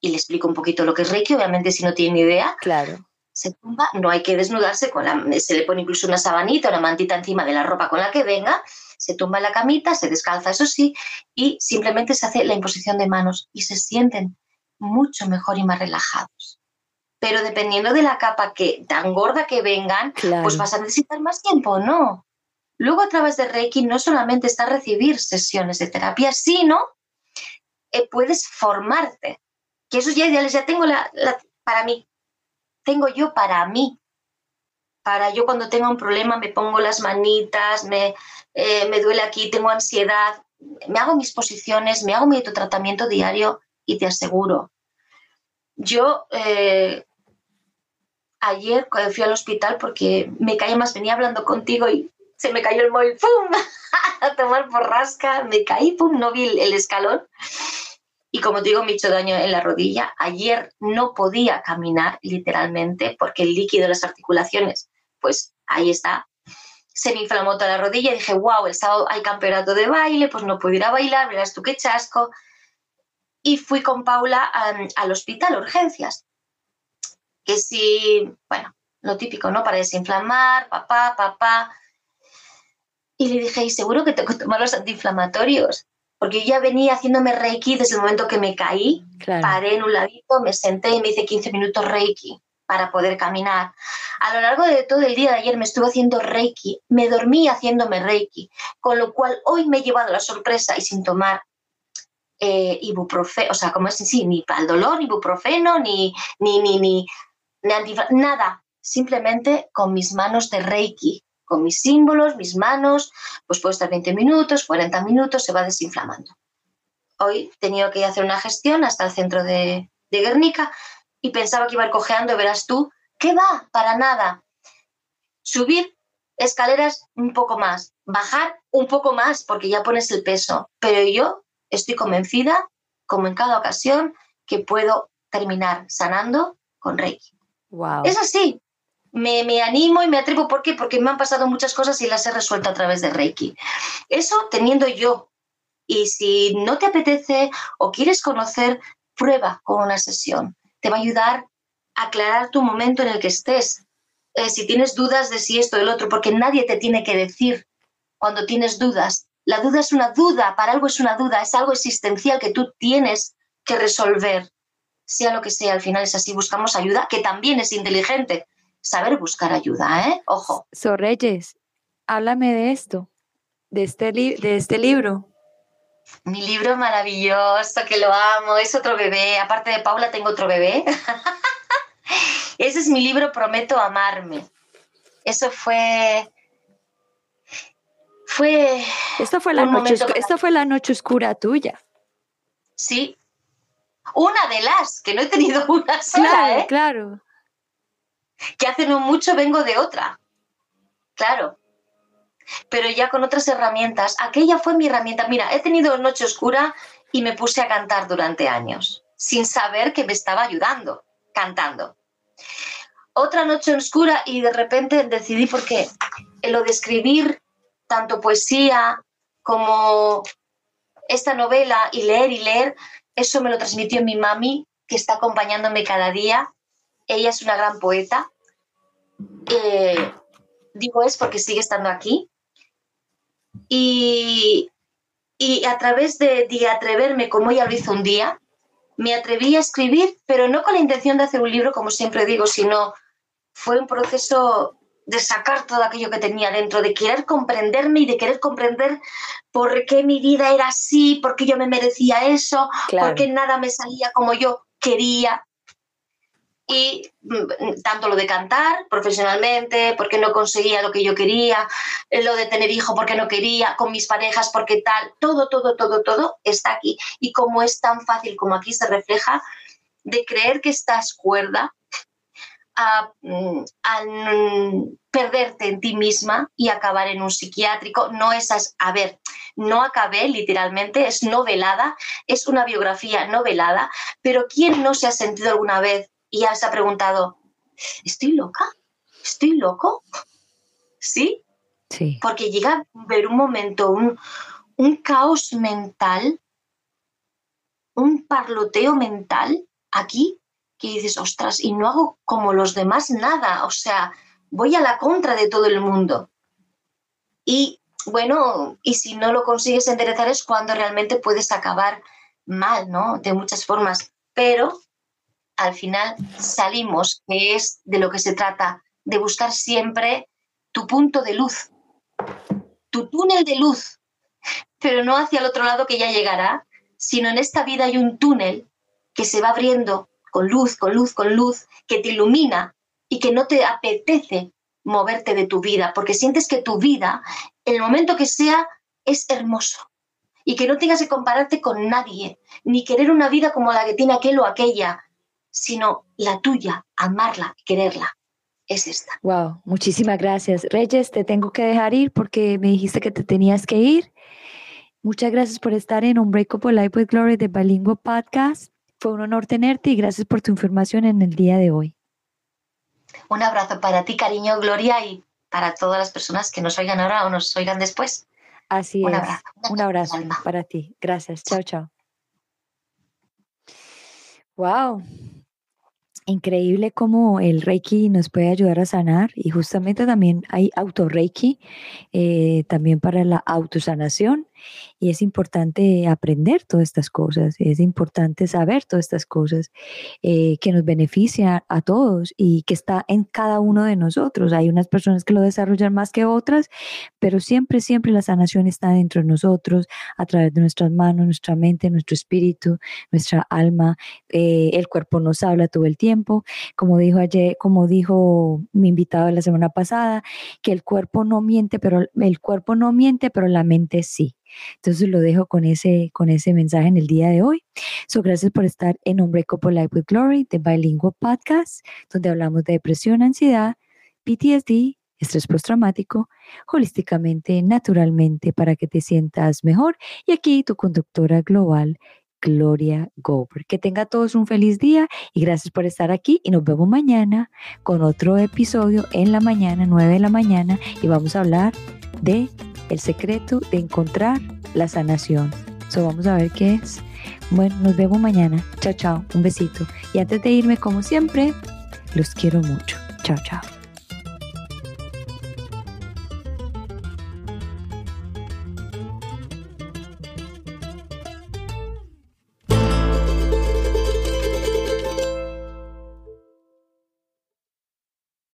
le explico un poquito lo que es Reiki, obviamente si no tiene ni idea. Claro. Se tumba, no hay que desnudarse, con la, se le pone incluso una sabanita, una mantita encima de la ropa con la que venga, se tumba en la camita, se descalza, eso sí, y simplemente se hace la imposición de manos y se sienten mucho mejor y más relajados pero dependiendo de la capa que tan gorda que vengan, pues vas a necesitar más tiempo, ¿no? Luego a través de Reiki no solamente está recibir sesiones de terapia, sino eh, puedes formarte, que esos ya ideales ya tengo la, para mí, tengo yo para mí. Para yo cuando tenga un problema me pongo las manitas, me, eh, me duele aquí, tengo ansiedad, me hago mis posiciones, me hago mi tratamiento diario y te aseguro, yo eh, ayer cuando fui al hospital porque me caí más, venía hablando contigo y se me cayó el móvil, ¡pum! [LAUGHS] a tomar por rasca, me caí, ¡pum! No vi el, escalón. Y como digo, me hecho daño en la rodilla. Ayer no podía caminar literalmente porque el líquido de las articulaciones, pues ahí está. Se me inflamó toda la rodilla y dije, wow, el sábado hay campeonato de baile, pues no puedo ir a bailar, verás tú qué chasco. y fui con Paula al hospital, urgencias. Que si, bueno, lo típico, ¿no? Para desinflamar, papá, papá. Y le dije, ¿y seguro que tengo que tomar los antiinflamatorios? Porque yo ya venía haciéndome Reiki desde el momento que me caí, paré en un ladito, me senté y me hice 15 minutos Reiki para poder caminar. A lo largo de todo el día de ayer me estuve haciendo Reiki, me dormí haciéndome Reiki, con lo cual hoy me he llevado la sorpresa y sin tomar eh, ibuprofeno, o sea, como es sí, ni para el dolor, ni ibuprofeno, ni, ni, ni, ni, nada, simplemente con mis manos de Reiki, con mis símbolos, mis manos, pues puedo estar 20 minutos, 40 minutos, se va desinflamando. Hoy he tenido que hacer una gestión hasta el centro de, de Guernica y pensaba que iba a ir cojeando, verás tú, ¿qué va? Para nada. Subir escaleras un poco más, bajar un poco más porque ya pones el peso, pero yo estoy convencida, como en cada ocasión, que puedo terminar sanando con Reiki. Es así. Me, me, animo y me atrevo. ¿Por qué? Porque me han pasado muchas cosas y las he resuelto a través de Reiki. Eso teniendo yo. Y si no te apetece o quieres conocer, prueba con una sesión. Te va a ayudar a aclarar tu momento en el que estés. Eh, si tienes dudas de si esto o el otro, porque nadie te tiene que decir cuando tienes dudas. La duda es una duda, para algo es una duda, es algo existencial que tú tienes que resolver. Sea lo que sea, al final es así, buscamos ayuda, que también es inteligente. Saber buscar ayuda, ¿eh? Ojo. So Reyes, háblame de esto, de este, de este libro. Mi libro maravilloso, que lo amo, es otro bebé. Aparte de Paula, tengo otro bebé. [LAUGHS] Ese es mi libro Prometo amarme. Eso fue fue. Esta fue la, noche, esta fue la noche oscura tuya. Sí. Una de las, que no he tenido [LAUGHS] una sola. Claro, ¿eh? claro. Que hace no mucho vengo de otra. Claro. Pero ya con otras herramientas. Aquella fue mi herramienta. Mira, he tenido noche oscura y me puse a cantar durante años, sin saber que me estaba ayudando, cantando. Otra noche oscura y de repente decidí porque lo de escribir tanto poesía como esta novela y leer y leer, eso me lo transmitió mi mami, que está acompañándome cada día. Ella es una gran poeta. Eh, digo es porque sigue estando aquí. Y, y a través de, de, atreverme, como ella lo hizo un día, me atreví a escribir, pero no con la intención de hacer un libro, como siempre digo, sino fue un proceso de sacar todo aquello que tenía dentro, de querer comprenderme y de querer comprender por qué mi vida era así, por qué yo me merecía eso, claro. por qué nada me salía como yo quería. Y mm, tanto lo de cantar profesionalmente, porque no conseguía lo que yo quería, lo de tener hijo porque no quería, con mis parejas porque tal, todo, todo, todo, todo está aquí. Y como es tan fácil como aquí se refleja, de creer que estás cuerda, a, mm, a, perderte en ti misma y acabar en un psiquiátrico. No es, a ver, no acabé literalmente, es novelada, es una biografía novelada, pero ¿quién no se ha sentido alguna vez y ya se ha preguntado, ¿estoy loca? ¿Estoy loco? ¿Sí? Sí. Porque llega a ver un momento, un, un caos mental, un parloteo mental aquí que dices, ostras, y no hago como los demás nada, o sea, voy a la contra de todo el mundo. Y bueno, y si no lo consigues enderezar es cuando realmente puedes acabar mal, ¿no? De muchas formas, pero al final salimos, que es de lo que se trata, de buscar siempre tu punto de luz, tu túnel de luz, pero no hacia el otro lado que ya llegará, sino en esta vida hay un túnel que se va abriendo con luz, con luz, con luz, que te ilumina y que no te apetece moverte de tu vida, porque sientes que tu vida, el momento que sea, es hermoso. Y que no tengas que compararte con nadie, ni querer una vida como la que tiene aquel o aquella, sino la tuya, amarla, quererla. Es esta. Wow, muchísimas gracias. Reyes, te tengo que dejar ir porque me dijiste que te tenías que ir. Muchas gracias por estar en Unbreakable Life with Glory de Bilingual Podcast. Fue un honor tenerte y gracias por tu información en el día de hoy. Un abrazo para ti, cariño, Gloria, y para todas las personas que nos oigan ahora o nos oigan después. Así un es. Abrazo. Un abrazo para ti. Gracias. Chao, chao. Wow, increíble cómo el Reiki nos puede ayudar a sanar y justamente también hay auto Reiki, eh, también para la autosanación y es importante aprender todas estas cosas, es importante saber todas estas cosas eh, que nos benefician a todos y que está en cada uno de nosotros. Hay unas personas que lo desarrollan más que otras, pero siempre, siempre la sanación está dentro de nosotros, a través de nuestras manos, nuestra mente, nuestro espíritu, nuestra alma. Eh, el cuerpo nos habla todo el tiempo. Como dijo ayer, como dijo mi invitado la semana pasada, que el cuerpo no miente, pero el cuerpo no miente, pero la mente sí. Entonces lo dejo con ese, con ese mensaje en el día de hoy. So, gracias por estar en Unbreakable Life with Glory, de Bilingual Podcast, donde hablamos de depresión, ansiedad, PTSD, estrés postraumático, holísticamente, naturalmente, para que te sientas mejor. Y aquí tu conductora global, Gloria Gober. Que tenga todos un feliz día y gracias por estar aquí y nos vemos mañana con otro episodio en la mañana, 9 de la mañana y vamos a hablar de el secreto de encontrar la sanación. So, vamos a ver qué es. Bueno, nos vemos mañana. Chao, chao. Un besito. Y antes de irme, como siempre, los quiero mucho. Chao, chao.